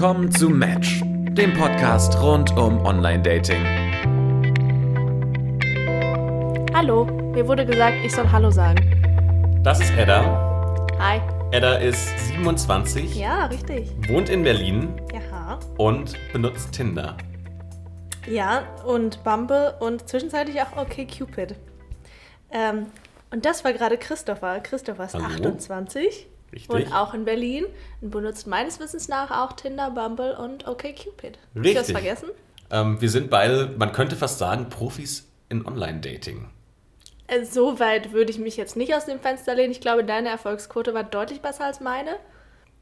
Willkommen zu Match, dem Podcast rund um Online-Dating. Hallo, mir wurde gesagt, ich soll Hallo sagen. Das ist Edda. Hi. Edda ist 27, Ja, richtig. wohnt in Berlin Ja. und benutzt Tinder. Ja, und Bumble und zwischenzeitlich auch OkCupid. Ähm, und das war gerade Christopher. Christopher ist Hallo. 28 Richtig. und auch in Berlin und benutzt meines Wissens nach auch Tinder, Bumble und OkCupid. Hab ich Richtig. das vergessen? Ähm, wir sind beide, man könnte fast sagen, Profis in Online-Dating. Äh, So weit würde ich mich jetzt nicht aus dem Fenster lehnen. Ich glaube, deine Erfolgsquote war deutlich besser als meine.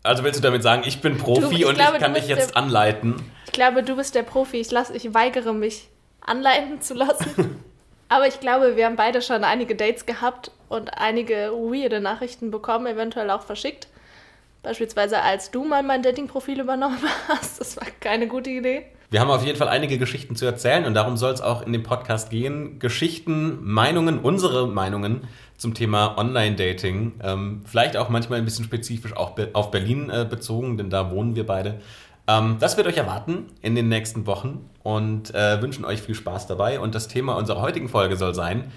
Also willst du damit sagen, ich bin Profi Du, ich und glaube, ich kann dich jetzt der- anleiten? Ich glaube, du bist der Profi. Ich, lass, ich weigere mich, anleiten zu lassen. Aber ich glaube, wir haben beide schon einige Dates gehabt und einige weirde Nachrichten bekommen, eventuell auch verschickt. Beispielsweise, als du mal mein Dating-Profil übernommen hast. Das war keine gute Idee. Wir haben auf jeden Fall einige Geschichten zu erzählen und darum soll es auch in dem Podcast gehen. Geschichten, Meinungen, unsere Meinungen zum Thema Online-Dating. Ähm, vielleicht auch manchmal ein bisschen spezifisch auch auf Berlin äh, bezogen, denn da wohnen wir beide. Ähm, das wird euch erwarten in den nächsten Wochen und äh, wünschen euch viel Spaß dabei. Und das Thema unserer heutigen Folge soll sein,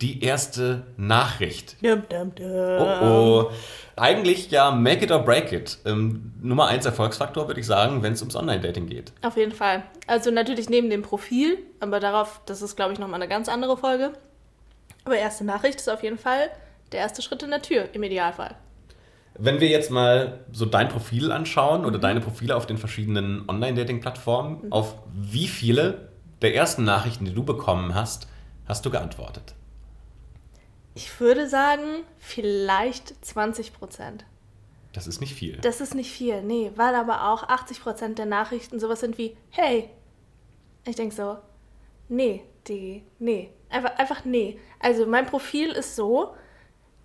die erste Nachricht. Dum, dum, dum. Oh oh. Eigentlich ja make it or break it. Ähm, Nummer eins Erfolgsfaktor würde ich sagen, wenn es ums Online-Dating geht. Auf jeden Fall. Also natürlich neben dem Profil, aber darauf, das ist, glaube ich, nochmal eine ganz andere Folge. Aber erste Nachricht ist auf jeden Fall der erste Schritt in der Tür, im Idealfall. Wenn wir jetzt mal so dein Profil anschauen oder deine Profile auf den verschiedenen Online-Dating-Plattformen, auf wie viele der ersten Nachrichten, die du bekommen hast, hast du geantwortet? Ich würde sagen, vielleicht 20 Prozent. Das ist nicht viel. Das ist nicht viel, nee, weil aber auch 80% der Nachrichten sowas sind wie, hey. Ich denke so, nee, die, nee. Einfach, einfach nee. Also mein Profil ist so,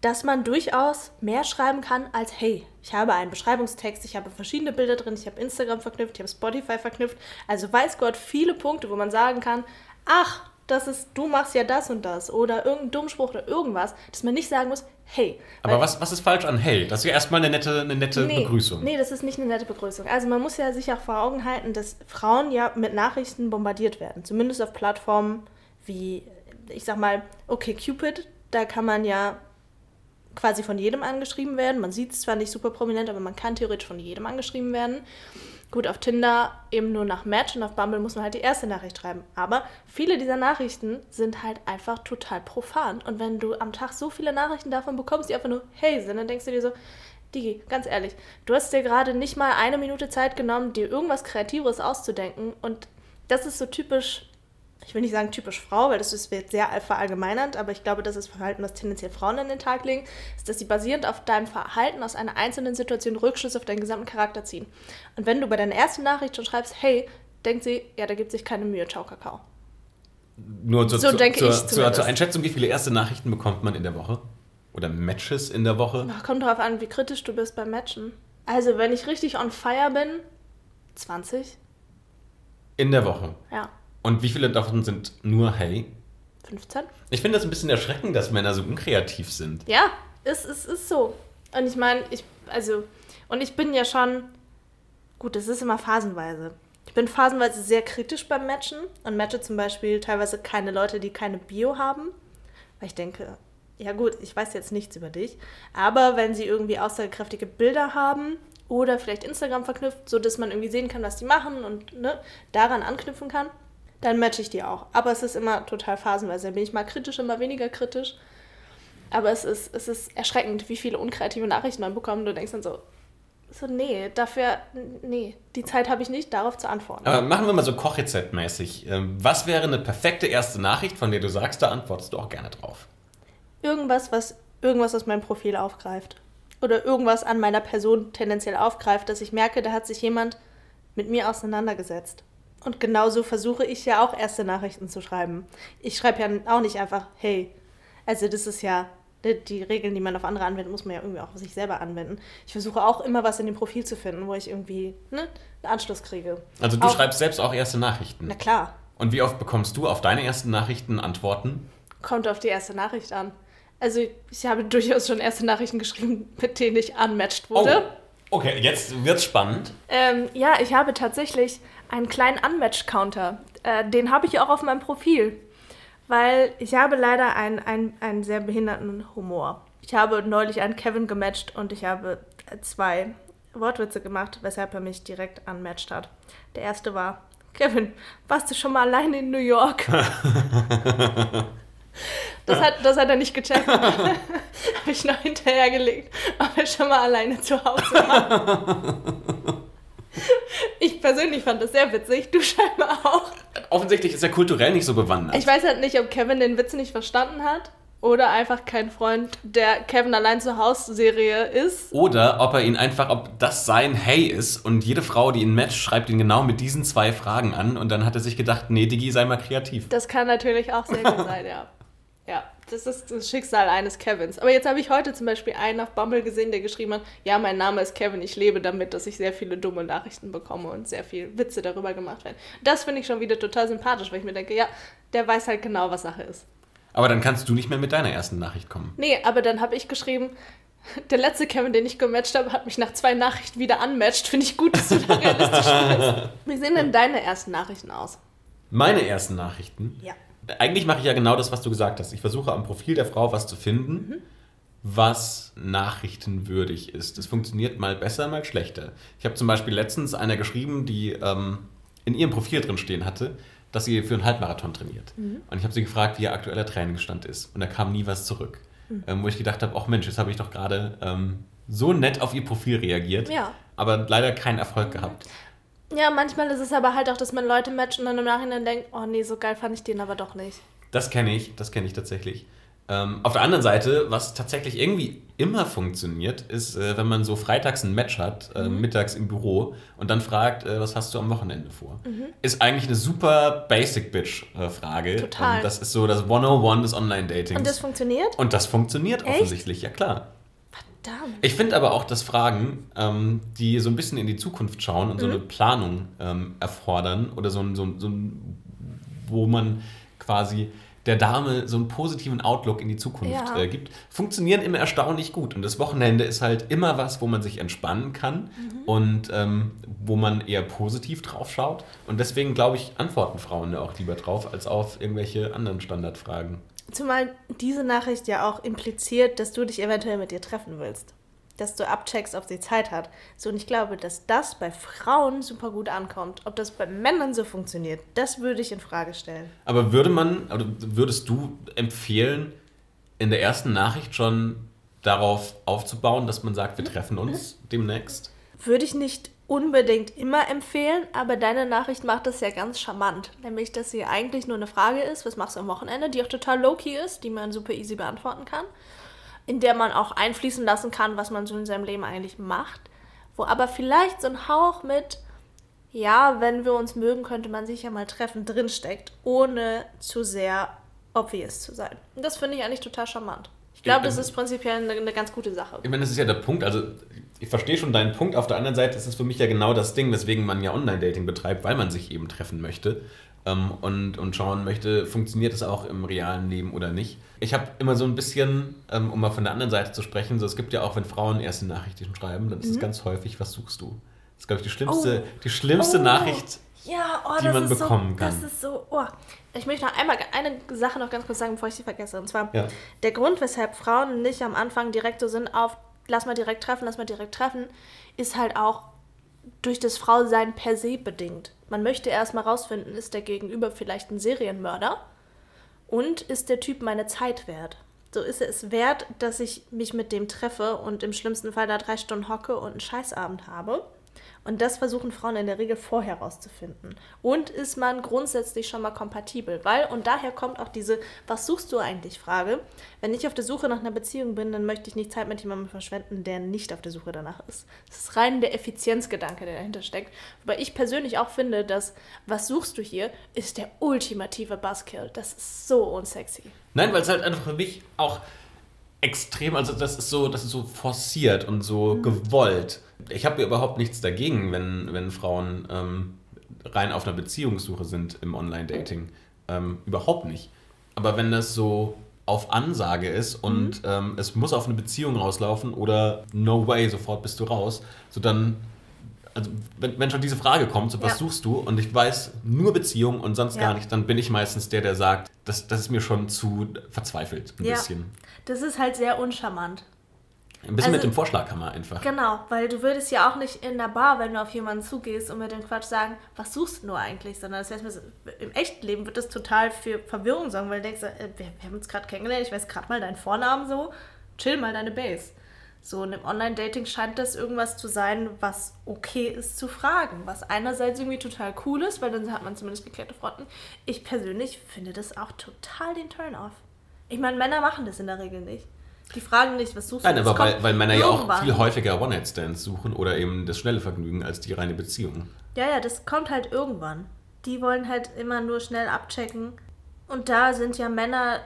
dass man durchaus mehr schreiben kann als hey. Ich habe einen Beschreibungstext, ich habe verschiedene Bilder drin, ich habe Instagram verknüpft, ich habe Spotify verknüpft. Also weiß Gott viele Punkte, wo man sagen kann, ach, das ist, du machst ja das und das oder irgendein Dummspruch oder irgendwas, dass man nicht sagen muss, hey. Aber was, was ist falsch an Hey? Das ist ja erstmal eine nette, eine nette Begrüßung. Nee, das ist nicht eine nette Begrüßung. Also man muss ja sich auch vor Augen halten, dass Frauen ja mit Nachrichten bombardiert werden. Zumindest auf Plattformen wie, ich sag mal, okay, Cupid, da kann man ja quasi von jedem angeschrieben werden. Man sieht es zwar nicht super prominent, aber man kann theoretisch von jedem angeschrieben werden. Gut, auf Tinder eben nur nach Match und auf Bumble muss man halt die erste Nachricht schreiben. Aber viele dieser Nachrichten sind halt einfach total profan. Und wenn du am Tag so viele Nachrichten davon bekommst, die einfach nur hey sind, dann denkst du dir so, Digi, ganz ehrlich, du hast dir gerade nicht mal eine Minute Zeit genommen, dir irgendwas Kreativeres auszudenken. Und das ist so typisch, ich will nicht sagen typisch Frau, weil das ist wird sehr verallgemeinernd, aber ich glaube, das ist Verhalten, das tendenziell Frauen an den Tag legen, ist, dass sie basierend auf deinem Verhalten aus einer einzelnen Situation Rückschlüsse auf deinen gesamten Charakter ziehen. Und wenn du bei deiner ersten Nachricht schon schreibst, hey, denkt sie, ja, da gibt sich keine Mühe, ciao, Kakao. Nur zur, So zur, denke zur, ich zur, zur Einschätzung, wie viele erste Nachrichten bekommt man in der Woche? Oder Matches in der Woche? Ach, Kommt darauf an, wie kritisch du bist beim Matchen. Also, wenn ich richtig on fire bin, 20, In der Woche. ja, Und wie viele davon sind nur Hey? 15. Ich finde das ein bisschen erschreckend, dass Männer so unkreativ sind. Ja, es, es ist so. Und ich meine, ich, also, und ich bin ja schon, gut, das ist immer phasenweise. Ich bin phasenweise sehr kritisch beim Matchen und matche zum Beispiel teilweise keine Leute, die keine Bio haben. Weil ich denke, ja gut, ich weiß jetzt nichts über dich, aber wenn sie irgendwie aussagekräftige Bilder haben oder vielleicht Instagram verknüpft, so dass man irgendwie sehen kann, was die machen und ne, daran anknüpfen kann, dann matche ich die auch. Aber es ist immer total phasenweise. Da bin ich mal kritisch, immer weniger kritisch. Aber es ist, es ist erschreckend, wie viele unkreative Nachrichten man bekommt. Du denkst dann so, so nee, dafür, nee, die Zeit habe ich nicht, darauf zu antworten. Aber machen wir mal so Kochrezeptmäßig. Ähm, Was wäre eine perfekte erste Nachricht, von der du sagst, da antwortest du auch gerne drauf? Irgendwas, was irgendwas aus meinem Profil aufgreift. Oder irgendwas an meiner Person tendenziell aufgreift, dass ich merke, da hat sich jemand mit mir auseinandergesetzt. Und genauso versuche ich ja auch erste Nachrichten zu schreiben. Ich schreibe ja auch nicht einfach, hey. Also das ist ja, die, die Regeln, die man auf andere anwendet, muss man ja irgendwie auch auf sich selber anwenden. Ich versuche auch immer was in dem Profil zu finden, wo ich irgendwie ne, einen Anschluss kriege. Also du Auch- schreibst selbst auch erste Nachrichten. Na klar, Und wie oft bekommst du auf deine ersten Nachrichten Antworten? kommt auf die erste Nachricht an. Also ich habe durchaus schon erste Nachrichten geschrieben, mit denen ich unmatched wurde. Okay, jetzt wird's spannend. Ähm, ja, ich habe tatsächlich einen kleinen Unmatch-Counter. Äh, den habe ich auch auf meinem Profil. Weil ich habe leider einen, einen, einen sehr behinderten Humor. Ich habe neulich einen Kevin gematcht und ich habe zwei Wortwitze gemacht, weshalb er mich direkt unmatched hat. Der erste war, Kevin, warst du schon mal alleine in New York? Das hat, das hat er nicht gecheckt. Habe ich noch hinterhergelegt, ob er schon mal alleine zu Hause war. Ich persönlich fand das sehr witzig, du scheinbar auch. Offensichtlich ist er kulturell nicht so bewandert. Ich weiß halt nicht, ob Kevin den Witz nicht verstanden hat oder einfach kein Freund der Kevin allein zu Hause Serie ist. Oder ob er ihn einfach, ob das sein Hey ist und jede Frau, die ihn matcht, schreibt ihn genau mit diesen zwei Fragen an und dann hat er sich gedacht, nee, Digi, sei mal kreativ. Das kann natürlich auch sehr gut sein, ja. Das ist das Schicksal eines Kevins. Aber jetzt habe ich heute zum Beispiel einen auf Bumble gesehen, der geschrieben hat, ja, mein Name ist Kevin, ich lebe damit, dass ich sehr viele dumme Nachrichten bekomme und sehr viel Witze darüber gemacht werden. Das finde ich schon wieder total sympathisch, weil ich mir denke, ja, der weiß halt genau, was Sache ist. Aber dann kannst du nicht mehr mit deiner ersten Nachricht kommen. Nee, aber dann habe ich geschrieben, der letzte Kevin, den ich gematcht habe, hat mich nach zwei Nachrichten wieder unmatcht. Finde ich gut, dass du da realistisch bist. Wie sehen denn deine ersten Nachrichten aus? Meine ersten Nachrichten? Ja. Eigentlich mache ich ja genau das, was du gesagt hast. Ich versuche am Profil der Frau was zu finden, mhm. was nachrichtenwürdig ist. Das funktioniert mal besser, mal schlechter. Ich habe zum Beispiel letztens einer geschrieben, die ähm, in ihrem Profil drin stehen hatte, dass sie für einen Halbmarathon trainiert. Mhm. Und ich habe sie gefragt, wie ihr aktueller Trainingsstand ist. Und da kam nie was zurück. Mhm. Ähm, wo ich gedacht habe, ach Mensch, jetzt habe ich doch gerade ähm, so nett auf ihr Profil reagiert, ja. aber leider keinen Erfolg gehabt. Ja, manchmal ist es aber halt auch, dass man Leute matcht und dann im Nachhinein denkt, oh nee, so geil fand ich den aber doch nicht. Das kenne ich, das kenne ich tatsächlich. Ähm, auf der anderen Seite, was tatsächlich irgendwie immer funktioniert, ist, äh, wenn man so freitags ein Match hat, äh, mhm. mittags im Büro und dann fragt, äh, was hast du am Wochenende vor? Mhm. Ist eigentlich eine super Basic Bitch-Frage. Total. Ähm, das ist so das 101 des Online-Datings. Und das funktioniert? Und das funktioniert Echt? offensichtlich, ja klar. Verdammt. Ich finde aber auch, dass Fragen, ähm, die so ein bisschen in die Zukunft schauen und mhm. so eine Planung ähm, erfordern oder so ein, so, so ein, wo man quasi der Dame so einen positiven Outlook in die Zukunft ja. äh, gibt, funktionieren immer erstaunlich gut. Und das Wochenende ist halt immer was, wo man sich entspannen kann mhm. und ähm, wo man eher positiv drauf schaut. Und deswegen, glaube ich, antworten Frauen ja auch lieber drauf, als auf irgendwelche anderen Standardfragen. Zumal diese Nachricht ja auch impliziert, dass du dich eventuell mit ihr treffen willst. Dass du abcheckst, ob sie Zeit hat. So, und ich glaube, dass das bei Frauen super gut ankommt. Ob das bei Männern so funktioniert, das würde ich in Frage stellen. Aber würde man, oder würdest du empfehlen, in der ersten Nachricht schon darauf aufzubauen, dass man sagt, wir treffen uns demnächst? Würde ich nicht unbedingt immer empfehlen, aber deine Nachricht macht das ja ganz charmant. Nämlich, dass sie eigentlich nur eine Frage ist, was machst du am Wochenende, die auch total low-key ist, die man super easy beantworten kann, in der man auch einfließen lassen kann, was man so in seinem Leben eigentlich macht, wo aber vielleicht so ein Hauch mit, ja, wenn wir uns mögen, könnte man sich ja mal treffen, drinsteckt, ohne zu sehr obvious zu sein. Und das finde ich eigentlich total charmant. Ich glaube, das ist prinzipiell eine, eine, ganz gute Sache. Ich meine, das ist ja der Punkt. Also, ich verstehe schon deinen Punkt. Auf der anderen Seite ist es für mich ja genau das Ding, weswegen man ja Online-Dating betreibt, weil man sich eben treffen möchte ähm, und, und schauen möchte, funktioniert es auch im realen Leben oder nicht. Ich habe immer so ein bisschen, ähm, um mal von der anderen Seite zu sprechen, so es gibt ja auch, wenn Frauen erste Nachrichten schreiben, dann ist es mhm. ganz häufig, was suchst du? Das ist, glaube ich, die schlimmste, oh. die schlimmste oh. Nachricht, ja, oh, die man bekommen so, kann. Das ist so, oh. Ich möchte noch einmal eine Sache noch ganz kurz sagen, bevor ich sie vergesse. Und zwar ja. der Grund, weshalb Frauen nicht am Anfang direkt so sind auf lass mal direkt treffen, lass mal direkt treffen, ist halt auch durch das Frausein per se bedingt. Man möchte erstmal rausfinden, ist der Gegenüber vielleicht ein Serienmörder und ist der Typ meine Zeit wert? So ist es wert, dass ich mich mit dem treffe und im schlimmsten Fall da drei Stunden hocke und einen Scheißabend habe. Und das versuchen Frauen in der Regel vorher rauszufinden. Und ist man grundsätzlich schon mal kompatibel? Weil, und daher kommt auch diese Was suchst du eigentlich Frage. Wenn ich auf der Suche nach einer Beziehung bin, dann möchte ich nicht Zeit mit jemandem verschwenden, der nicht auf der Suche danach ist. Das ist rein der Effizienzgedanke, der dahinter steckt. Wobei ich persönlich auch finde, dass Was suchst du hier ist der ultimative Buzzkill. Das ist so unsexy. Nein, weil es halt einfach für mich auch extrem, also das ist so, das ist so forciert und so mhm. gewollt. Ich habe überhaupt nichts dagegen, wenn, wenn Frauen ähm, rein auf einer Beziehungssuche sind im Online-Dating. Ähm, überhaupt nicht. Aber wenn das so auf Ansage ist und ähm, es muss auf eine Beziehung rauslaufen oder no way, sofort bist du raus, so dann, also wenn, wenn schon diese Frage kommt, so was Ja. suchst du und ich weiß nur Beziehung und sonst Ja. gar nicht, dann bin ich meistens der, der sagt, das, das ist mir schon zu verzweifelt, ein Ja. bisschen. Das ist halt sehr uncharmant. Ein bisschen Also- mit dem Vorschlaghammer einfach. Genau, weil du würdest ja auch nicht in der Bar, wenn du auf jemanden zugehst und mit dem Quatsch sagen, was suchst du nur eigentlich, sondern das heißt, im echten Leben wird das total für Verwirrung sorgen, weil du denkst, äh, wir, wir haben uns gerade kennengelernt, ich weiß gerade mal deinen Vornamen so, chill mal deine Base. So, und im Online-Dating scheint das irgendwas zu sein, was okay ist zu fragen, was einerseits irgendwie total cool ist, weil dann hat man zumindest geklärte Fronten. Ich persönlich finde das auch total den Turn-off. Ich meine, Männer machen das in der Regel nicht. Die fragen nicht, was suchst Nein, du? aber Das weil, weil Männer ja auch irgendwann. viel häufiger One-Night-Stands suchen oder eben das schnelle Vergnügen als die reine Beziehung. Ja, ja, das kommt halt irgendwann. Die wollen halt immer nur schnell abchecken. Und da sind ja Männer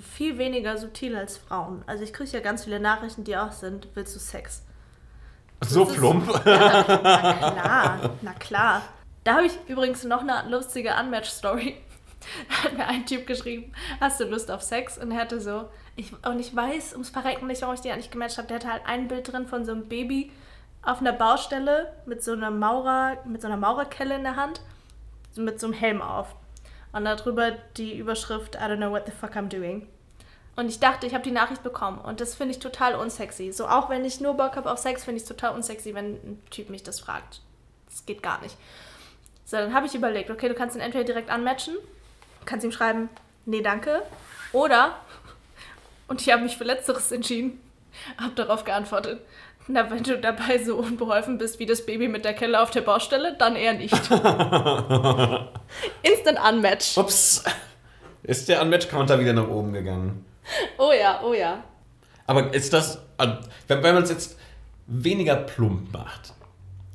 viel weniger subtil als Frauen. Also ich kriege ja ganz viele Nachrichten, die auch sind, willst du Sex? So ist- plump. Ja, na klar, na klar. Da habe ich übrigens noch eine lustige Unmatch-Story. Da hat mir ein Typ geschrieben, hast du Lust auf Sex? Und er hatte so, ich, und ich weiß ums Verrecken nicht, warum ich die nicht gematcht habe. Der hatte halt ein Bild drin von so einem Baby auf einer Baustelle mit so einer Maurer, mit so einer Maurerkelle in der Hand, mit so einem Helm auf. Und darüber die Überschrift, I don't know what the fuck I'm doing. Und ich dachte, ich habe die Nachricht bekommen. Und das finde ich total unsexy. So, auch wenn ich nur Bock habe auf Sex, finde ich es total unsexy, wenn ein Typ mich das fragt. Das geht gar nicht. So, dann habe ich überlegt, okay, du kannst ihn entweder direkt anmatchen, kannst ihm schreiben, nee, danke. Oder, und ich habe mich für Letzteres entschieden, habe darauf geantwortet, na, wenn du dabei so unbeholfen bist wie das Baby mit der Kelle auf der Baustelle, dann eher nicht. Instant Unmatch. Ups. Ist der Unmatch-Counter wieder nach oben gegangen. Oh ja, oh ja. Aber ist das, also, wenn, wenn man es jetzt weniger plump macht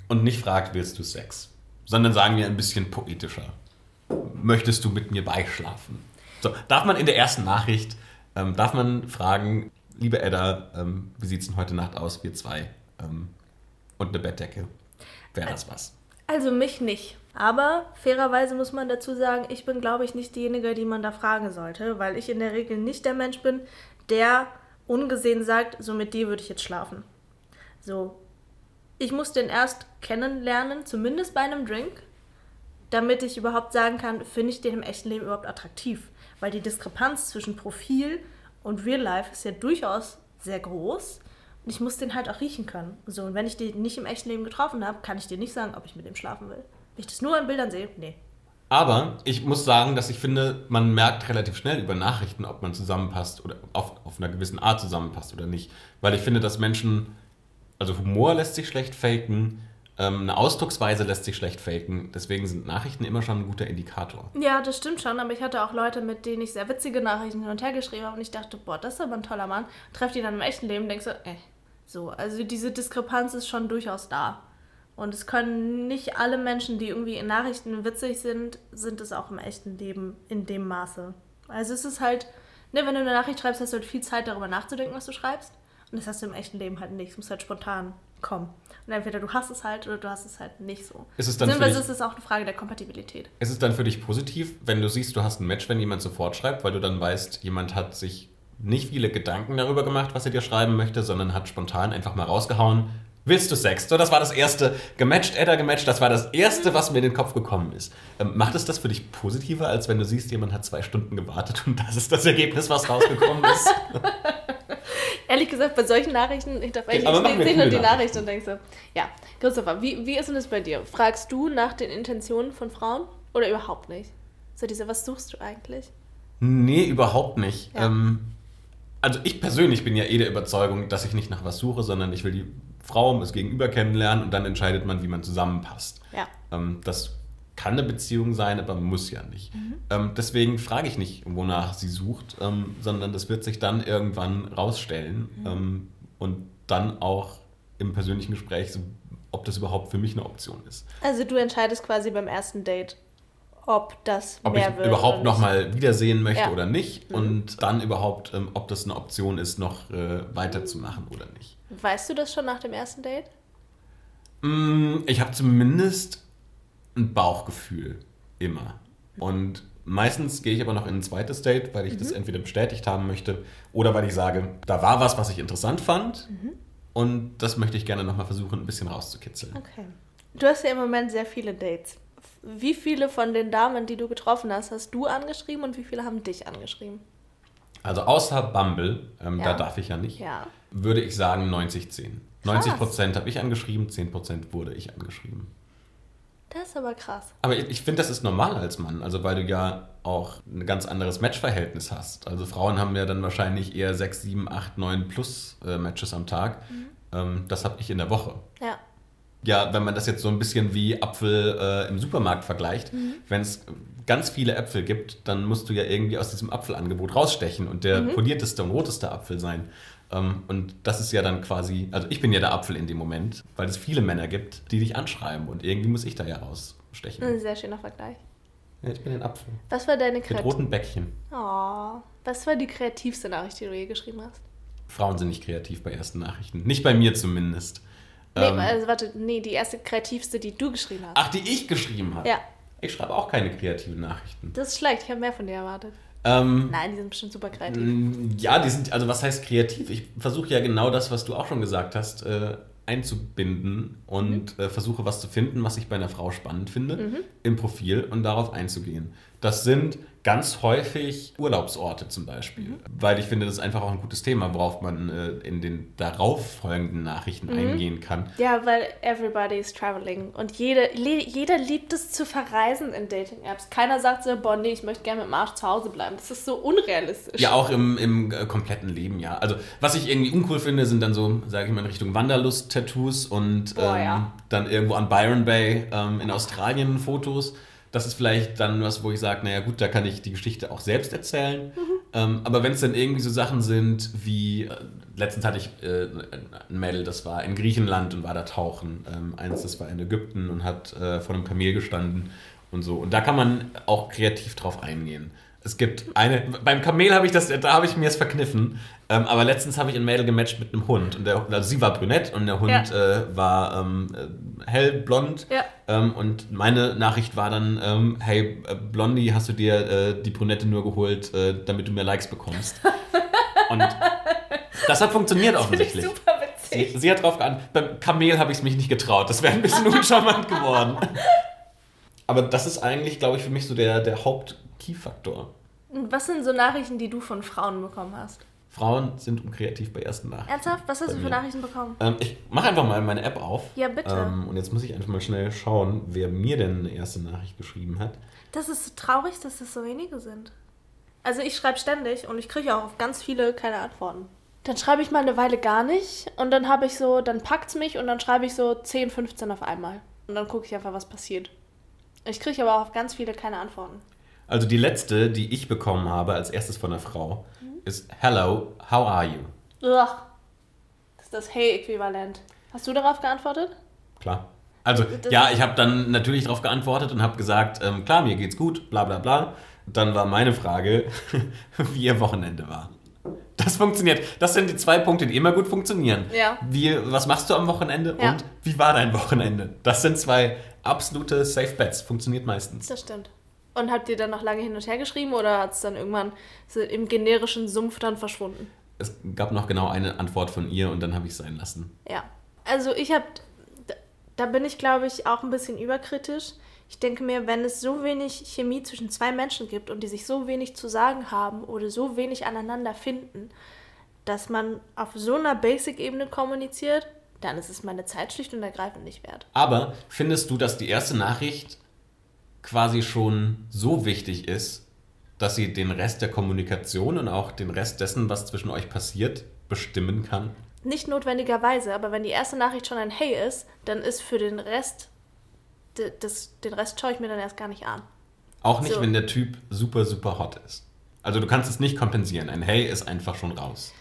und nicht fragt, willst du Sex, sondern sagen wir ein bisschen poetischer, möchtest du mit mir beischlafen? So, darf man in der ersten Nachricht, ähm, darf man fragen, liebe Edda, ähm, wie sieht es denn heute Nacht aus, wir zwei ähm, und eine Bettdecke? Wäre das was? Also mich nicht. Aber fairerweise muss man dazu sagen, ich bin, glaube ich, nicht diejenige, die man da fragen sollte, weil ich in der Regel nicht der Mensch bin, der ungesehen sagt, so mit dir würde ich jetzt schlafen. So, ich muss den erst kennenlernen, zumindest bei einem Drink, damit ich überhaupt sagen kann, finde ich den im echten Leben überhaupt attraktiv. Weil die Diskrepanz zwischen Profil und Real Life ist ja durchaus sehr groß. Und ich muss den halt auch riechen können. So, und wenn ich den nicht im echten Leben getroffen habe, kann ich dir nicht sagen, ob ich mit dem schlafen will. Wenn ich das nur in Bildern sehe, nee. Aber ich muss sagen, dass ich finde, man merkt relativ schnell über Nachrichten, ob man zusammenpasst oder auf, auf einer gewissen Art zusammenpasst oder nicht. Weil ich finde, dass Menschen, also Humor lässt sich schlecht faken, eine Ausdrucksweise lässt sich schlecht faken. Deswegen sind Nachrichten immer schon ein guter Indikator. Ja, das stimmt schon, aber ich hatte auch Leute, mit denen ich sehr witzige Nachrichten hin und her geschrieben habe und ich dachte, boah, das ist aber ein toller Mann. Treff die dann im echten Leben und denkst so, äh, so. Also diese Diskrepanz ist schon durchaus da. Und es können nicht alle Menschen, die irgendwie in Nachrichten witzig sind, sind es auch im echten Leben in dem Maße. Also es ist halt, ne, wenn du eine Nachricht schreibst, hast du halt viel Zeit darüber nachzudenken, was du schreibst. Und das hast du im echten Leben halt nicht. Es muss halt spontan kommen. Und entweder du hast es halt oder du hast es halt nicht so. Ist es dann dich- ist es auch eine Frage der Kompatibilität. Ist es dann für dich positiv, wenn du siehst, du hast ein Match, wenn jemand sofort schreibt, weil du dann weißt, jemand hat sich nicht viele Gedanken darüber gemacht, was er dir schreiben möchte, sondern hat spontan einfach mal rausgehauen, willst du Sex? So, das war das erste, gematcht, Edda gematcht, das war das erste, was mir in den Kopf gekommen ist. Ähm, macht es das für dich positiver, als wenn du siehst, jemand hat zwei Stunden gewartet und das ist das Ergebnis, was rausgekommen ist? Ehrlich gesagt, bei solchen Nachrichten hinterfrage ich Okay, sehe nur die Nachrichten. Nachricht und denke so, ja, Christopher, wie, wie ist denn das bei dir? Fragst du nach den Intentionen von Frauen oder überhaupt nicht? So diese, was suchst du eigentlich? Nee, überhaupt nicht. Ja. Ähm, also ich persönlich bin ja eh der Überzeugung, dass ich nicht nach was suche, sondern ich will die Frau, das Gegenüber kennenlernen und dann entscheidet man, wie man zusammenpasst. Ja. Ähm, das kann eine Beziehung sein, aber muss ja nicht. Mhm. Ähm, deswegen frage ich nicht, wonach sie sucht, ähm, sondern das wird sich dann irgendwann rausstellen Mhm. ähm, und dann auch im persönlichen Gespräch, ob das überhaupt für mich eine Option ist. Also du entscheidest quasi beim ersten Date, ob das Ob mehr ich wird überhaupt oder noch nicht. mal wiedersehen möchte Ja. oder nicht und dann überhaupt, ähm, ob das eine Option ist, noch äh, weiterzumachen oder nicht. Weißt du das schon nach dem ersten Date? Mm, Ich habe zumindest ein Bauchgefühl immer. Und Meistens gehe ich aber noch in ein zweites Date, weil ich das entweder bestätigt haben möchte oder weil ich sage, da war was, was ich interessant fand und das möchte ich gerne nochmal versuchen, ein bisschen rauszukitzeln. Okay. Du hast ja im Moment sehr viele Dates. Wie viele von den Damen, die du getroffen hast, hast du angeschrieben und wie viele haben dich angeschrieben? Also außer Bumble, ähm, Ja. da darf ich ja nicht, Ja. würde ich sagen 90-10. 90% habe ich angeschrieben, 10% wurde ich angeschrieben. Das ist aber krass. Aber ich, ich finde, das ist normal als Mann, also weil du ja auch ein ganz anderes Matchverhältnis hast. Also Frauen haben ja dann wahrscheinlich eher 6, 7, 8, 9 plus äh, Matches am Tag. Ähm, das habe ich in der Woche. Ja. Ja, wenn man das jetzt so ein bisschen wie Apfel äh, im Supermarkt vergleicht, wenn es ganz viele Äpfel gibt, dann musst du ja irgendwie aus diesem Apfelangebot rausstechen und der polierteste und roteste Apfel sein. Ähm, und das ist ja dann quasi, also ich bin ja der Apfel in dem Moment, weil es viele Männer gibt, die dich anschreiben und irgendwie muss ich da ja rausstechen. Ein sehr schöner Vergleich. Ja, ich bin ein Apfel. Was war deine Mit Kreativ roten Bäckchen. oh, Was war die kreativste Nachricht, die du je geschrieben hast? Frauen sind nicht kreativ bei ersten Nachrichten. Nicht bei mir zumindest. Nee, Ähm, also warte, nee, die erste kreativste, die du geschrieben hast. ach, die ich geschrieben habe. Ja, Ich schreibe auch keine kreativen Nachrichten. das ist schlecht. Ich habe mehr von dir erwartet. Ähm, Nein, die sind bestimmt super kreativ. Mm, Ja, die sind, also was heißt kreativ? Ich versuche ja genau das, was du auch schon gesagt hast, äh, einzubinden und äh, versuche was zu finden, was ich bei einer Frau spannend finde, im Profil und darauf einzugehen. Das sind ganz häufig Urlaubsorte zum Beispiel, weil ich finde, das ist einfach auch ein gutes Thema, worauf man äh, in den darauf folgenden Nachrichten eingehen kann. Ja, weil everybody is traveling und jede, jeder liebt es zu verreisen in Dating-Apps. Keiner sagt so, boah, nee, ich möchte gerne mit dem Arsch zu Hause bleiben. Das ist so unrealistisch. Ja, auch im, im äh, kompletten Leben, ja. Also, was ich irgendwie uncool finde, sind dann so, sage ich mal, in Richtung Wanderlust-Tattoos und Boah, ähm, ja. dann irgendwo an Byron Bay ähm, in Australien Fotos. Das ist vielleicht dann was, wo ich sage, naja gut, da kann ich die Geschichte auch selbst erzählen. Mhm. Ähm, aber wenn es dann irgendwie so Sachen sind wie, äh, letztens hatte ich äh, ein Mädel, das war in Griechenland und war da tauchen. Ähm, eins, das war in Ägypten und hat äh, vor einem Kamel gestanden und so. Und da kann man auch kreativ drauf eingehen. Es gibt eine, beim Kamel habe ich das, da habe ich mir es verkniffen, ähm, aber letztens habe ich ein Mädel gematcht mit einem Hund und der, also sie war brünett und der Hund Ja. äh, war ähm, äh, hellblond Ja. ähm, und meine Nachricht war dann, ähm, hey äh, Blondie, hast du dir äh, die Brünette nur geholt, äh, damit du mehr Likes bekommst? und das hat funktioniert offensichtlich. super witzig. Sie, sie hat drauf geantwortet. Beim Kamel habe ich es mich nicht getraut. Das wäre ein bisschen uncharmant geworden. Aber das ist eigentlich, glaube ich, für mich so der, der Haupt-Key-Faktor. Und Was sind so Nachrichten, die du von Frauen bekommen hast? Frauen sind unkreativ bei ersten Nachrichten. Ernsthaft? Was hast du für. Nachrichten bekommen? Ähm, ich mache einfach mal meine App auf. Ja, bitte. Ähm, und jetzt muss ich einfach mal schnell schauen, wer mir denn eine erste Nachricht geschrieben hat. Das ist so traurig, dass das so wenige sind. Also ich schreibe ständig und ich kriege auch auf ganz viele keine Antworten. Dann schreibe ich mal eine Weile gar nicht und dann habe ich so, dann packt's mich und dann schreibe ich so 10, 15 auf einmal. Und dann gucke ich einfach, was passiert. Ich kriege aber auch auf ganz viele keine Antworten. Also die letzte, die ich bekommen habe als erstes von einer Frau, Mhm. ist Hello, how are you? Ugh. Das ist das Hey-Äquivalent. Hast du darauf geantwortet? Klar. Also, Das ja, ich habe dann natürlich darauf geantwortet und habe gesagt, ähm, klar, mir geht's gut, bla bla bla. Dann war meine Frage, wie ihr Wochenende war. Das funktioniert. Das sind die zwei Punkte, die immer gut funktionieren. Ja. Wie, was machst du am Wochenende Ja. und wie war dein Wochenende? Das sind zwei absolute Safe Bets. Funktioniert meistens. Das stimmt. Und habt ihr dann noch lange hin und her geschrieben oder hat es dann irgendwann im generischen Sumpf dann verschwunden? Es gab noch genau eine Antwort von ihr und dann habe ich es sein lassen. Ja. Also ich habe, da bin ich glaube ich auch ein bisschen überkritisch. Ich denke mir, wenn es so wenig Chemie zwischen zwei Menschen gibt und die sich so wenig zu sagen haben oder so wenig aneinander finden, dass man auf so einer Basic-Ebene kommuniziert, dann ist es meine Zeit schlicht und ergreifend nicht wert. Aber findest du, dass die erste Nachricht quasi schon so wichtig ist, dass sie den Rest der Kommunikation und auch den Rest dessen, was zwischen euch passiert, bestimmen kann? Nicht notwendigerweise, aber wenn die erste Nachricht schon ein Hey ist, dann ist für den Rest, das, den Rest schaue ich mir dann erst gar nicht an. Auch nicht, So. wenn der Typ super, super hot ist. Also du kannst es nicht kompensieren. Ein Hey ist einfach schon raus.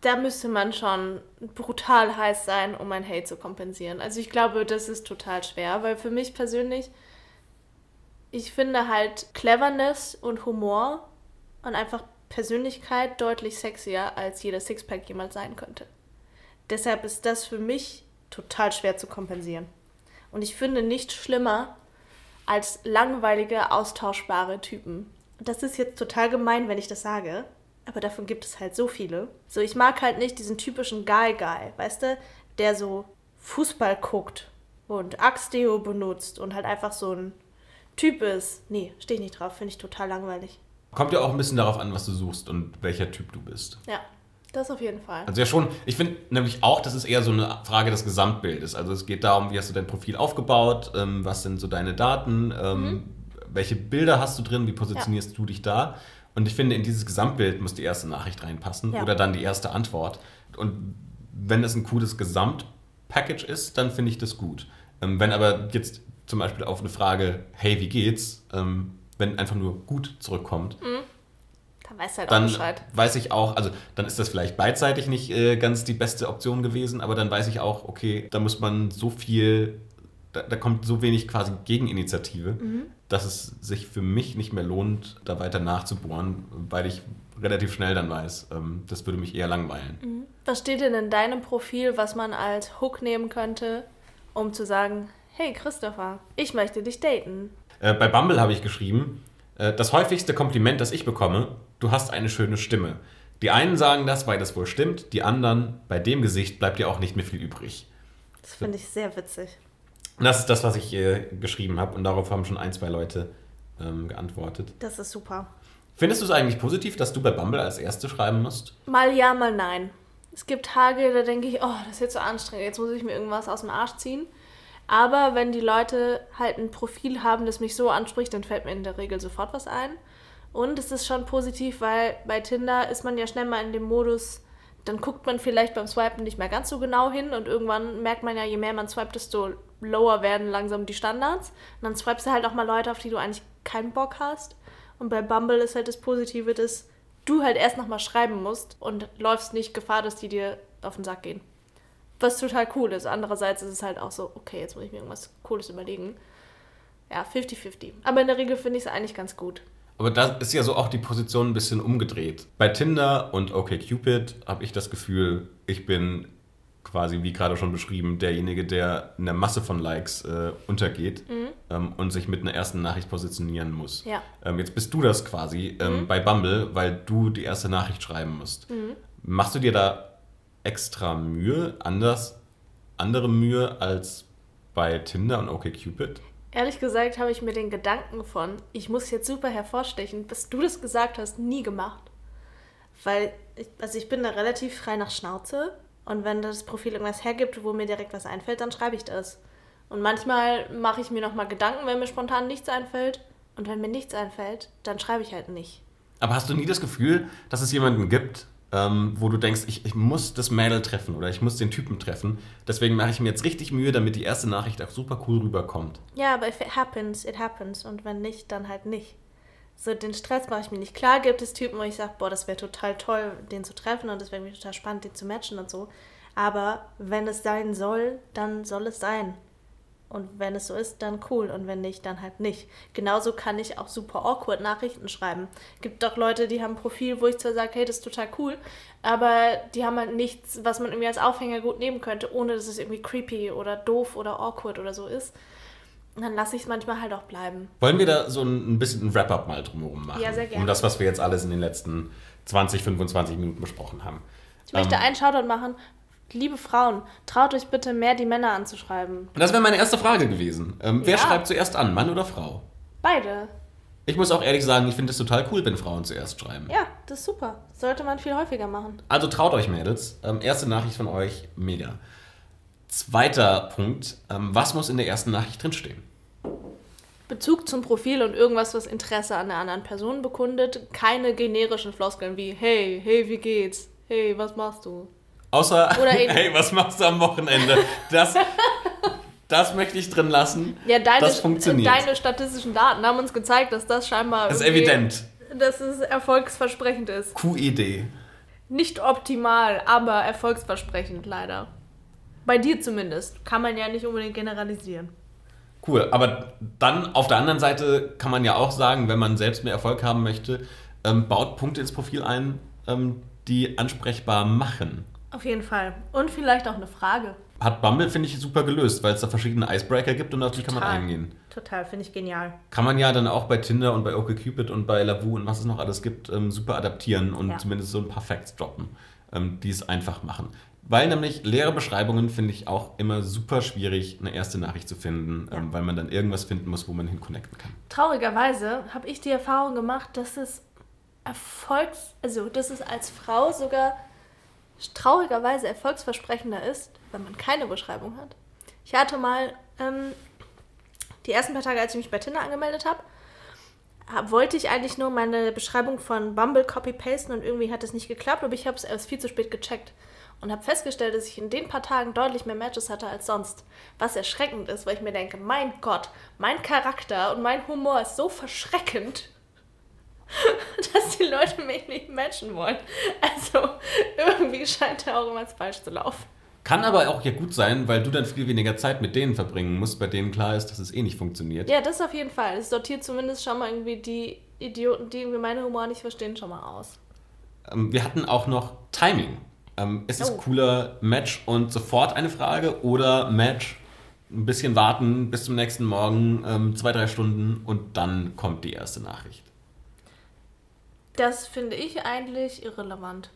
Da müsste man schon brutal heiß sein, um ein Hey zu kompensieren. Also ich glaube, das ist total schwer, weil für mich persönlich, ich finde halt Cleverness und Humor und einfach Persönlichkeit deutlich sexier, als jeder Sixpack jemals sein könnte. Deshalb ist das für mich total schwer zu kompensieren. Und ich finde nichts schlimmer als langweilige, austauschbare Typen. das ist jetzt total gemein, wenn ich das sage, aber davon gibt es halt so viele. So, ich mag halt nicht diesen typischen Guy-Guy, weißt du, der so Fußball guckt und Axtdeo benutzt und halt einfach so ein Typ ist. Nee, stehe ich nicht drauf, finde ich total langweilig. Kommt ja auch ein bisschen darauf an, was du suchst und welcher Typ du bist. Ja, das auf jeden Fall. Also ja schon, ich finde nämlich auch, das ist eher so eine Frage des Gesamtbildes. Also es geht darum, wie hast du dein Profil aufgebaut, ähm, was sind so deine Daten, ähm, Mhm. welche Bilder hast du drin, wie positionierst du dich da. Und ich finde, in dieses Gesamtbild muss die erste Nachricht reinpassen Ja. oder dann die erste Antwort. Und wenn das ein cooles Gesamtpackage ist, dann finde ich das gut. Ähm, wenn aber jetzt zum Beispiel auf eine Frage, hey, wie geht's, ähm, wenn einfach nur gut zurückkommt, Da weißt du halt auch dann Bescheid. weiß ich auch, also dann ist das vielleicht beidseitig nicht äh, ganz die beste Option gewesen, aber dann weiß ich auch, okay, da muss man so viel, da, da kommt so wenig quasi Gegeninitiative, Mhm. Dass es sich für mich nicht mehr lohnt, da weiter nachzubohren, weil ich relativ schnell dann weiß, ähm, das würde mich eher langweilen. Was steht denn in deinem Profil, was man als Hook nehmen könnte, um zu sagen, hey Christopher, ich möchte dich daten? Äh, bei Bumble habe ich geschrieben, äh, das häufigste Kompliment, das ich bekomme, du hast eine schöne Stimme. Die einen sagen das, weil das wohl stimmt, die anderen, bei dem Gesicht bleibt dir auch nicht mehr viel übrig. Das finde ich sehr witzig. Und Das ist das, was ich äh, geschrieben habe und darauf haben schon ein, zwei Leute ähm, geantwortet. Das ist super. Findest du es eigentlich positiv, dass du bei Bumble als Erste schreiben musst? Mal ja, mal nein. Es gibt Tage, da denke ich, oh, das ist jetzt so anstrengend, jetzt muss ich mir irgendwas aus dem Arsch ziehen. Aber wenn die Leute halt ein Profil haben, das mich so anspricht, dann fällt mir in der Regel sofort was ein. Und es ist schon positiv, weil bei Tinder ist man ja schnell mal in dem Modus, dann guckt man vielleicht beim Swipen nicht mehr ganz so genau hin und irgendwann merkt man ja, je mehr man swipet, desto lower werden langsam die Standards. Und dann swipest du halt auch mal Leute, auf die du eigentlich keinen Bock hast. Und bei Bumble ist halt das Positive, dass du halt erst nochmal schreiben musst und läufst nicht Gefahr, dass die dir auf den Sack gehen. Was total cool ist. Andererseits ist es halt auch so, okay, jetzt muss ich mir irgendwas Cooles überlegen. Ja, 50-50. Aber in der Regel finde ich es eigentlich ganz gut. Aber da ist ja so auch die Position ein bisschen umgedreht. Bei Tinder und OkCupid habe ich das Gefühl, ich bin quasi, wie gerade schon beschrieben, derjenige, der in der Masse von Likes äh, untergeht ähm, und sich mit einer ersten Nachricht positionieren muss. Ja. Ähm, jetzt bist du das quasi ähm, bei Bumble, weil du die erste Nachricht schreiben musst. Machst du dir da extra Mühe, anders, andere Mühe als bei Tinder und OkCupid? Ehrlich gesagt habe ich mir den Gedanken von, ich muss jetzt super hervorstechen, bis du das gesagt hast, nie gemacht. Weil, ich, also ich bin da relativ frei nach Schnauze und wenn das Profil irgendwas hergibt, wo mir direkt was einfällt, dann schreibe ich das. Und manchmal mache ich mir nochmal Gedanken, wenn mir spontan nichts einfällt. Und wenn mir nichts einfällt, dann schreibe ich halt nicht. Aber hast du nie das Gefühl, dass es jemanden gibt, ähm, wo du denkst, ich, ich muss das Mädel treffen oder ich muss den Typen treffen. Deswegen mache ich mir jetzt richtig Mühe, damit die erste Nachricht auch super cool rüberkommt. Ja, aber if it happens, it happens. Und wenn nicht, dann halt nicht. So, den Stress mache ich mir nicht. Klar gibt es Typen, wo ich sage, boah, das wäre total toll, den zu treffen und das wäre mir total spannend, den zu matchen und so. Aber wenn es sein soll, dann soll es sein. Und wenn es so ist, dann cool. Und wenn nicht, dann halt nicht. Genauso kann ich auch super awkward Nachrichten schreiben. Gibt doch Leute, die haben ein Profil, wo ich zwar sage, hey, das ist total cool, aber die haben halt nichts, was man irgendwie als Aufhänger gut nehmen könnte, ohne dass es irgendwie creepy oder doof oder awkward oder so ist. Dann lasse ich es manchmal halt auch bleiben. Wollen wir da so ein, ein bisschen ein Wrap-up mal drumherum machen? Ja, sehr gerne. Um das, was wir jetzt alles in den letzten 20, 25 Minuten besprochen haben. Ich möchte Ähm, einen Shoutout machen. Liebe Frauen, traut euch bitte mehr, die Männer anzuschreiben. Und das wäre meine erste Frage gewesen. Ähm, wer Ja. schreibt zuerst an, Mann oder Frau? Beide. Ich muss auch ehrlich sagen, ich finde es total cool, wenn Frauen zuerst schreiben. Ja, das ist super. Sollte man viel häufiger machen. Also traut euch, Mädels. Ähm, erste Nachricht von euch, mega. Zweiter Punkt, ähm, was muss in der ersten Nachricht drinstehen? Bezug zum Profil und irgendwas, was Interesse an der anderen Person bekundet. Keine generischen Floskeln wie Hey, hey, wie geht's? Hey, was machst du? Außer, hey, was machst du am Wochenende? Das, das möchte ich drin lassen. Ja, deine, das funktioniert. deine statistischen Daten haben uns gezeigt, dass das scheinbar. das ist evident. Dass es erfolgsversprechend ist. QED. Nicht optimal, aber erfolgsversprechend, leider. Bei dir zumindest. Kann man ja nicht unbedingt generalisieren. Cool, aber dann auf der anderen Seite kann man ja auch sagen, wenn man selbst mehr Erfolg haben möchte, ähm, baut Punkte ins Profil ein, ähm, die ansprechbar machen. Auf jeden Fall. Und vielleicht auch eine Frage. Hat Bumble, finde ich, super gelöst, weil es da verschiedene Icebreaker gibt und auf die kann man eingehen. Total, finde ich genial. Kann man ja dann auch bei Tinder und bei OkCupid und bei Lavu und was es noch alles gibt, ähm, super adaptieren und Ja. zumindest so ein paar Facts droppen, ähm, die es einfach machen. Weil nämlich leere Beschreibungen finde ich auch immer super schwierig, eine erste Nachricht zu finden, ähm, Ja. weil man dann irgendwas finden muss, wo man hin connecten kann. Traurigerweise habe ich die Erfahrung gemacht, dass es Erfolgs, also dass es als Frau sogar traurigerweise erfolgsversprechender ist, wenn man keine Beschreibung hat. Ich hatte mal ähm, die ersten paar Tage, als ich mich bei Tinder angemeldet habe, hab- wollte ich eigentlich nur meine Beschreibung von Bumble copy-pasten und irgendwie hat es nicht geklappt, aber ich habe es erst viel zu spät gecheckt und habe festgestellt, dass ich in den paar Tagen deutlich mehr Matches hatte als sonst. Was erschreckend ist, weil ich mir denke, mein Gott, mein Charakter und mein Humor ist so verschreckend, dass die Leute mich nicht matchen wollen. Also irgendwie scheint da auch irgendwas falsch zu laufen. Kann aber auch ja gut sein, weil du dann viel weniger Zeit mit denen verbringen musst, bei denen klar ist, dass es eh nicht funktioniert. Ja, das auf jeden Fall. Es sortiert zumindest schon mal irgendwie die Idioten, die irgendwie meinen Humor nicht verstehen, schon mal aus. Ähm, wir hatten auch noch Timing. Ähm, ist es Oh. cooler Match und sofort eine Frage oder Match, ein bisschen warten bis zum nächsten Morgen, ähm, zwei, drei Stunden und dann kommt die erste Nachricht. Das finde ich eigentlich irrelevant.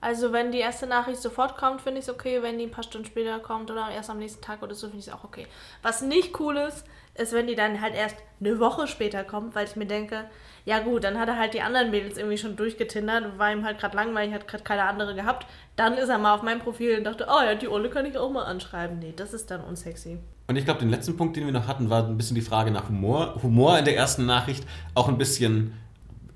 Also wenn die erste Nachricht sofort kommt, finde ich es okay. Wenn die ein paar Stunden später kommt oder erst am nächsten Tag oder so, finde ich es auch okay. Was nicht cool ist, ist, wenn die dann halt erst eine Woche später kommt, weil ich mir denke, ja gut, dann hat er halt die anderen Mädels irgendwie schon durchgetindert, war ihm halt gerade langweilig, hat gerade keine andere gehabt. Dann ist er mal auf mein Profil und dachte, oh ja, die Olle kann ich auch mal anschreiben. Nee, das ist dann unsexy. Und ich glaube, den letzten Punkt, den wir noch hatten, war ein bisschen die Frage nach Humor. Humor in der ersten Nachricht auch ein bisschen,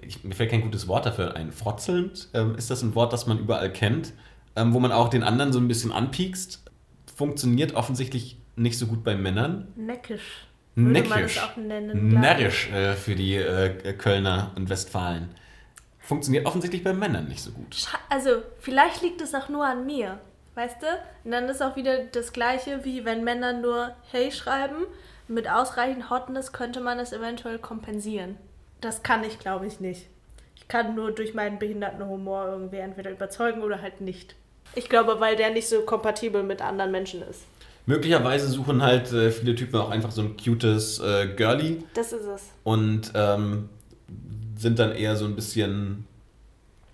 ich, mir fällt kein gutes Wort dafür ein, frotzelnd. Ähm, ist das ein Wort, das man überall kennt, ähm, wo man auch den anderen so ein bisschen anpiekst? Funktioniert offensichtlich nicht so gut bei Männern. Neckisch. Würde man es Neckisch. auch nennen. Närrisch äh, für die äh, Kölner und Westfalen. Funktioniert offensichtlich bei Männern nicht so gut. Also, vielleicht liegt es auch nur an mir. Weißt du? Und dann ist auch wieder das Gleiche, wie wenn Männer nur Hey schreiben. Mit ausreichend Hotness könnte man es eventuell kompensieren. Das kann ich, glaube ich, nicht. Ich kann nur durch meinen behinderten Humor irgendwie entweder überzeugen oder halt nicht. Ich glaube, weil der nicht so kompatibel mit anderen Menschen ist. Möglicherweise suchen halt äh, viele Typen auch einfach so ein cutes äh, Girlie Das ist es. und ähm, sind dann eher so ein bisschen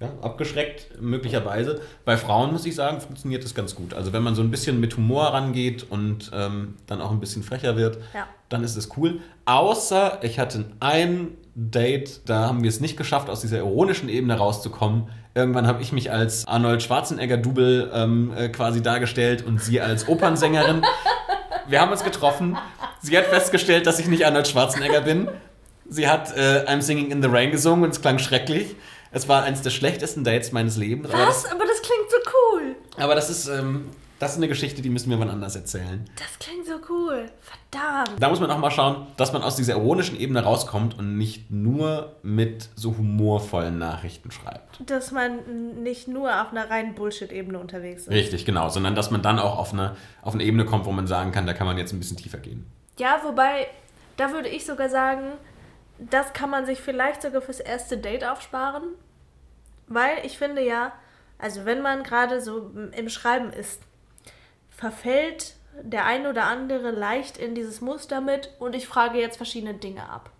ja, abgeschreckt, möglicherweise. Bei Frauen, muss ich sagen, funktioniert das ganz gut. Also wenn man so ein bisschen mit Humor rangeht und ähm, dann auch ein bisschen frecher wird, Ja. dann ist es cool. Außer ich hatte ein Date, da haben wir es nicht geschafft, aus dieser ironischen Ebene rauszukommen. Irgendwann habe ich mich als Arnold Schwarzenegger-Double ähm, äh, quasi dargestellt und sie als Opernsängerin. Wir haben uns getroffen. Sie hat festgestellt, dass ich nicht Arnold Schwarzenegger bin. Sie hat äh, I'm Singing in the Rain gesungen und es klang schrecklich. Es war eines der schlechtesten Dates meines Lebens. Aber das, Was? Aber das klingt so cool. aber das ist, ähm, das ist eine Geschichte, die müssen wir wann anders erzählen. Das klingt so cool. Verdammt. Da muss man auch mal schauen, dass man aus dieser ironischen Ebene rauskommt und nicht nur mit so humorvollen Nachrichten schreibt. Dass man nicht nur auf einer reinen Bullshit-Ebene unterwegs ist. Richtig, genau. Sondern dass man dann auch auf eine, auf eine Ebene kommt, wo man sagen kann, da kann man jetzt ein bisschen tiefer gehen. Ja, wobei, da würde ich sogar sagen, das kann man sich vielleicht sogar fürs erste Date aufsparen. Weil ich finde ja, also wenn man gerade so im Schreiben ist, verfällt der ein oder andere leicht in dieses Muster mit und ich frage jetzt verschiedene Dinge ab.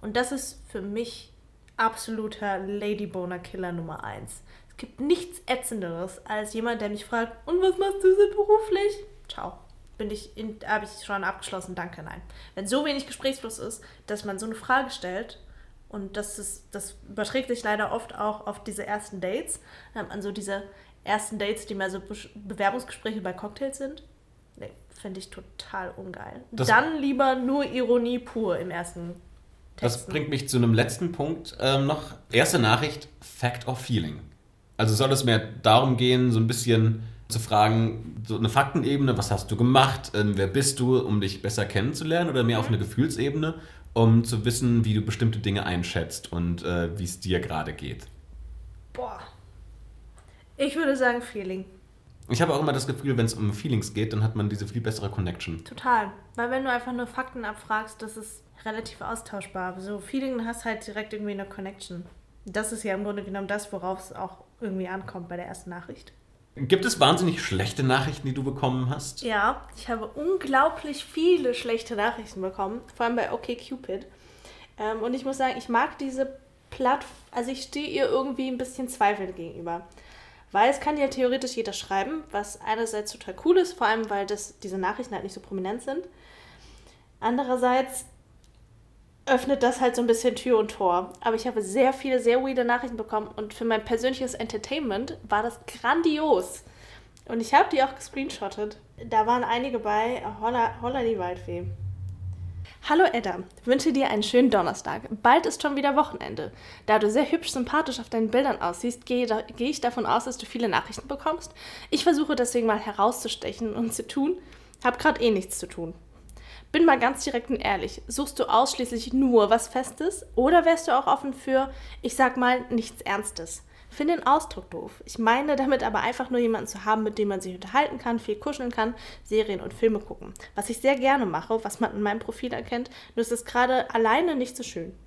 Und das ist für mich absoluter Ladyboner-Killer Nummer eins. Es gibt nichts Ätzenderes als jemand, der mich fragt, und was machst du so beruflich? Ciao. Bin ich habe ich schon abgeschlossen, danke, nein. Wenn so wenig Gesprächsfluss ist, dass man so eine Frage stellt und das ist, das überträgt sich leider oft auch auf diese ersten Dates, dann hat man so diese ersten Dates, die mehr so Be Bewerbungsgespräche bei Cocktails sind. Nee, finde ich total ungeil. Das- Dann lieber nur Ironie pur im ersten Das Texten. bringt mich zu einem letzten Punkt ähm, noch. Erste Nachricht, Fact or Feeling. Also soll es mehr darum gehen, so ein bisschen zu fragen, so eine Faktenebene, was hast du gemacht, ähm, wer bist du, um dich besser kennenzulernen oder mehr auf eine Gefühlsebene, um zu wissen, wie du bestimmte Dinge einschätzt und äh, wie es dir gerade geht. Boah. Ich würde sagen Feeling. Ich habe auch immer das Gefühl, wenn es um Feelings geht, dann hat man diese viel bessere Connection. Total. Weil wenn du einfach nur Fakten abfragst, das ist relativ austauschbar. So Feeling hast halt direkt irgendwie eine Connection. Das ist ja im Grunde genommen das, worauf es auch irgendwie ankommt bei der ersten Nachricht. Gibt es wahnsinnig schlechte Nachrichten, die du bekommen hast? Ja, ich habe unglaublich viele schlechte Nachrichten bekommen, vor allem bei OkCupid. Ähm, und ich muss sagen, ich mag diese Plattform, also ich stehe ihr irgendwie ein bisschen zweifelnd gegenüber. Weil es kann ja theoretisch jeder schreiben, was einerseits total cool ist, vor allem weil das, diese Nachrichten halt nicht so prominent sind. Andererseits öffnet das halt so ein bisschen Tür und Tor. Aber ich habe sehr viele, sehr weirde Nachrichten bekommen und für mein persönliches Entertainment war das grandios. Und ich habe die auch gescreenshottet. Da waren einige bei. Holla, holla die Waldfee. Hallo Edda, wünsche dir einen schönen Donnerstag. Bald ist schon wieder Wochenende. Da du sehr hübsch sympathisch auf deinen Bildern aussiehst, gehe, da, gehe ich davon aus, dass du viele Nachrichten bekommst. Ich versuche deswegen mal herauszustechen und zu tun. Hab grad eh nichts zu tun. Bin mal ganz direkt und ehrlich. Suchst du ausschließlich nur was Festes oder wärst du auch offen für, ich sag mal, nichts Ernstes? Finde den Ausdruck doof. Ich meine damit aber einfach nur jemanden zu haben, mit dem man sich unterhalten kann, viel kuscheln kann, Serien und Filme gucken. Was ich sehr gerne mache, was man in meinem Profil erkennt, nur ist es gerade alleine nicht so schön.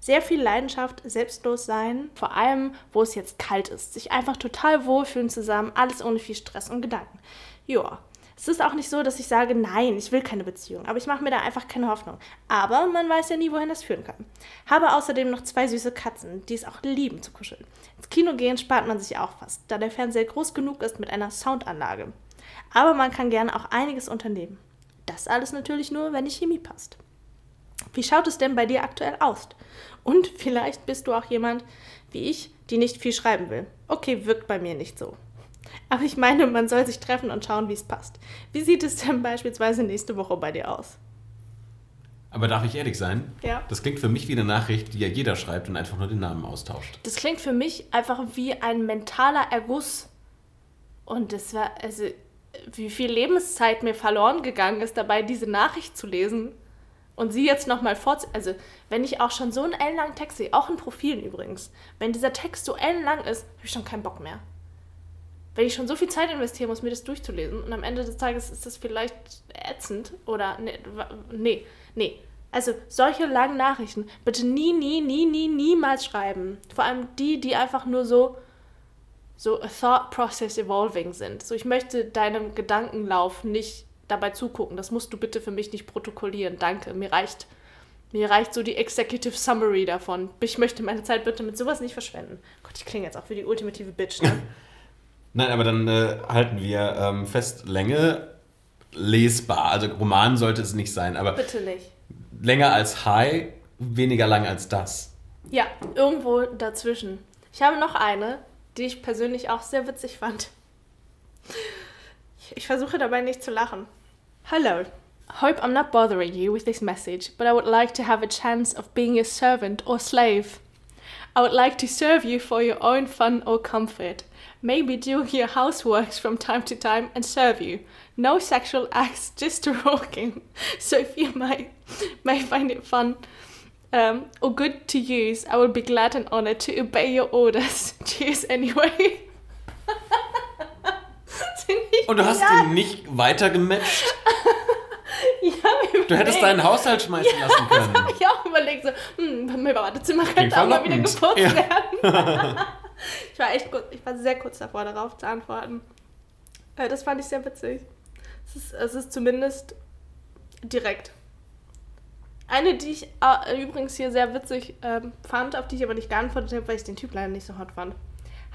Sehr viel Leidenschaft, selbstlos sein, vor allem, wo es jetzt kalt ist. Sich einfach total wohlfühlen zusammen, alles ohne viel Stress und Gedanken. Joa, es ist auch nicht so, dass ich sage, nein, ich will keine Beziehung, aber ich mache mir da einfach keine Hoffnung. Aber man weiß ja nie, wohin das führen kann. Habe außerdem noch zwei süße Katzen, die es auch lieben zu kuscheln. Ins Kino gehen spart man sich auch fast, da der Fernseher groß genug ist mit einer Soundanlage. Aber man kann gerne auch einiges unternehmen. Das alles natürlich nur, wenn die Chemie passt. Wie schaut es denn bei dir aktuell aus? Und vielleicht bist du auch jemand wie ich, die nicht viel schreiben will. Okay, wirkt bei mir nicht so. Aber ich meine, man soll sich treffen und schauen, wie es passt. Wie sieht es denn beispielsweise nächste Woche bei dir aus? Aber darf ich ehrlich sein? Ja. Das klingt für mich wie eine Nachricht, die ja jeder schreibt und einfach nur den Namen austauscht. Das klingt für mich einfach wie ein mentaler Erguss. Und das war, also, wie viel Lebenszeit mir verloren gegangen ist, dabei diese Nachricht zu lesen und sie jetzt nochmal fortzusetzen. Also, wenn ich auch schon so einen ellenlangen Text sehe, auch in Profilen übrigens, wenn dieser Text so ellenlang ist, habe ich schon keinen Bock mehr wenn ich schon so viel Zeit investieren muss, mir das durchzulesen und am Ende des Tages ist das vielleicht ätzend oder nee, nee, nee. Also solche langen Nachrichten bitte nie, nie, nie, nie, niemals schreiben. Vor allem die, die einfach nur so so a thought process evolving sind. So ich möchte deinem Gedankenlauf nicht dabei zugucken. Das musst du bitte für mich nicht protokollieren. Danke. Mir reicht mir reicht so die Executive Summary davon. Ich möchte meine Zeit bitte mit sowas nicht verschwenden. Gott, ich klinge jetzt auch wie die ultimative Bitch, ne? Nein, aber dann äh, halten wir ähm, fest, Länge lesbar. Also Roman sollte es nicht sein, aber. Bitte nicht. Länger als High, weniger lang als das. Ja, irgendwo dazwischen. Ich habe noch eine, die ich persönlich auch sehr witzig fand. Ich versuche dabei nicht zu lachen. Hello. Hope I'm not bothering you with this message, but I would like to have a chance of being your servant or slave. I would like to serve you for your own fun or comfort. maybe do your houseworks from time to time and serve you. No sexual acts, just walking. So if you might may find it fun um, or good to use, I will be glad and honored to obey your orders. Cheers anyway. Und du hast ihn nicht weiter gematcht? ja, du hättest deinen Haushalt schmeißen ja, lassen können. Das habe ich auch überlegt. So, hm, mein Badezimmer könnte auch mal wieder geputzt ja. werden. ich war echt kurz, ich war sehr kurz davor, darauf zu antworten. Äh, das fand ich sehr witzig. Es ist, es ist zumindest direkt. Eine, die ich äh, übrigens hier sehr witzig äh, fand, auf die ich aber nicht geantwortet habe, weil ich den Typ leider nicht so hot fand.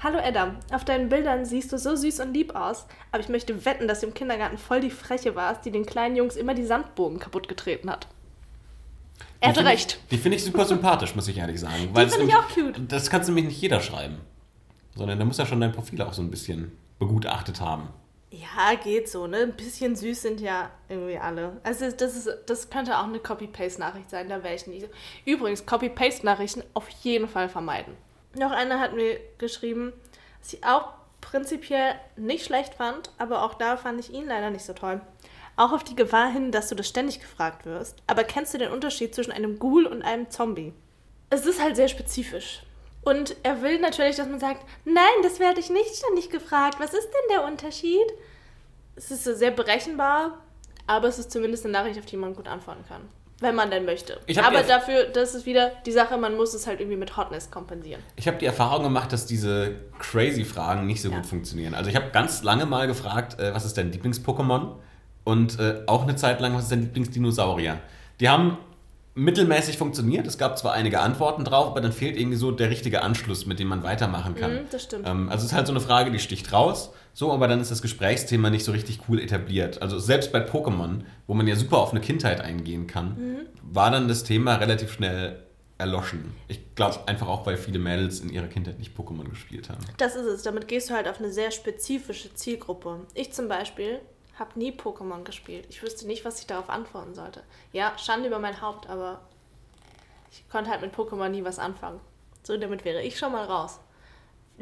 Hallo Adam, auf deinen Bildern siehst du so süß und lieb aus, aber ich möchte wetten, dass du im Kindergarten voll die Freche warst, die den kleinen Jungs immer die Sandbogen kaputt getreten hat. Er hatte recht. Ich, die finde ich super sympathisch, muss ich ehrlich sagen. Die finde ich auch cute. Das kannst du nämlich nicht jeder schreiben sondern da muss ja schon dein Profil auch so ein bisschen begutachtet haben. Ja, geht so, ne? Ein bisschen süß sind ja irgendwie alle. Also das, ist, das könnte auch eine Copy-Paste-Nachricht sein, da wäre ich nicht. Übrigens, Copy-Paste-Nachrichten auf jeden Fall vermeiden. Noch eine hat mir geschrieben, dass ich auch prinzipiell nicht schlecht fand, aber auch da fand ich ihn leider nicht so toll. Auch auf die Gefahr hin, dass du das ständig gefragt wirst. Aber kennst du den Unterschied zwischen einem Ghoul und einem Zombie? Es ist halt sehr spezifisch. Und er will natürlich, dass man sagt, nein, das werde ich nicht ständig gefragt. Was ist denn der Unterschied? Es ist sehr berechenbar, aber es ist zumindest eine Nachricht, auf die man gut antworten kann. Wenn man denn möchte. Aber dafür, das ist wieder die Sache, man muss es halt irgendwie mit Hotness kompensieren. Ich habe die Erfahrung gemacht, dass diese crazy Fragen nicht so Ja. gut funktionieren. Also ich habe ganz lange mal gefragt, äh, was ist dein Lieblings-Pokémon? Und äh, auch eine Zeit lang, was ist dein Lieblingsdinosaurier? Die haben mittelmäßig funktioniert. Es gab zwar einige Antworten drauf, aber dann fehlt irgendwie so der richtige Anschluss, mit dem man weitermachen kann. Mhm, das stimmt. Ähm, also es ist halt so eine Frage, die sticht raus, so, aber dann ist das Gesprächsthema nicht so richtig cool etabliert. Also selbst bei Pokémon, wo man ja super auf eine Kindheit eingehen kann, Mhm. war dann das Thema relativ schnell erloschen. Ich glaube einfach auch, weil viele Mädels in ihrer Kindheit nicht Pokémon gespielt haben. Das ist es. Damit gehst du halt auf eine sehr spezifische Zielgruppe. Ich zum Beispiel habe nie Pokémon gespielt. Ich wüsste nicht, was ich darauf antworten sollte. Ja, Schande über mein Haupt, aber ich konnte halt mit Pokémon nie was anfangen. So, damit wäre ich schon mal raus.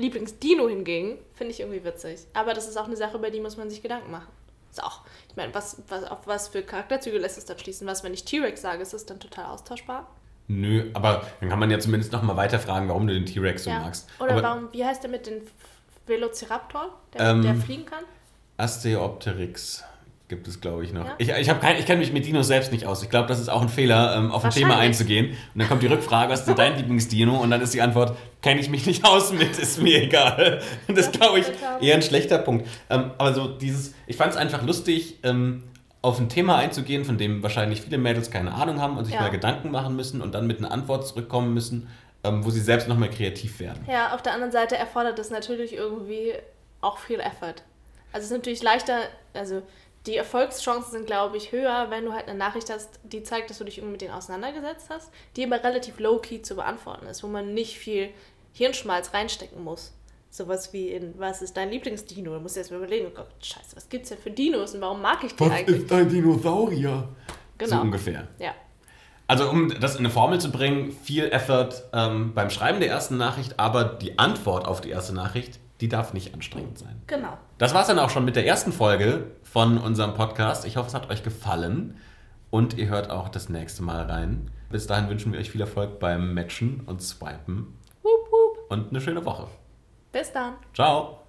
Lieblingsdino hingegen finde ich irgendwie witzig. Aber das ist auch eine Sache, über die muss man sich Gedanken machen. Ist auch, ich meine, was, was, auf was für Charakterzüge lässt es dann schließen? Was, wenn ich T-Rex sage, ist es dann total austauschbar? Nö, aber dann kann man ja zumindest noch mal weiter fragen, warum du den T-Rex so ja. magst. Oder aber warum, wie heißt der mit den Velociraptor, der, Ähm, der fliegen kann? Asteopteryx gibt es, glaube ich, noch. Ja? Ich, ich, kein, ich kenne mich mit Dinos selbst nicht aus. Ich glaube, das ist auch ein Fehler, ähm, auf ein Thema einzugehen. Und dann kommt die Rückfrage, was ist denn dein Lieblingsdino? Und dann ist die Antwort, kenne ich mich nicht aus mit, ist mir egal. Und das glaube ich eher ein schlechter Punkt. Ähm, aber so dieses, ich fand es einfach lustig, ähm, auf ein Thema einzugehen, von dem wahrscheinlich viele Mädels keine Ahnung haben und sich Ja. mal Gedanken machen müssen und dann mit einer Antwort zurückkommen müssen, ähm, wo sie selbst nochmal kreativ werden. Ja, auf der anderen Seite erfordert es natürlich irgendwie auch viel Effort. Also es ist natürlich leichter, also die Erfolgschancen sind, glaube ich, höher, wenn du halt eine Nachricht hast, die zeigt, dass du dich irgendwie mit denen auseinandergesetzt hast, die aber relativ low-key zu beantworten ist, wo man nicht viel Hirnschmalz reinstecken muss. Sowas wie in, was ist dein Lieblingsdino? Du musst dir erst mal überlegen, oh Gott, scheiße, was gibt's denn für Dinos und warum mag ich die eigentlich? ein Dinosaurier? So Genau. ungefähr. Ja. Also um das in eine Formel zu bringen, viel Effort ähm, beim Schreiben der ersten Nachricht, aber die Antwort auf die erste Nachricht, die darf nicht anstrengend sein. Genau. Das war es dann auch schon mit der ersten Folge von unserem Podcast. Ich hoffe, es hat euch gefallen und ihr hört auch das nächste Mal rein. Bis dahin wünschen wir euch viel Erfolg beim Matchen und Swipen Wup, wup. und eine schöne Woche. Bis dann. Ciao!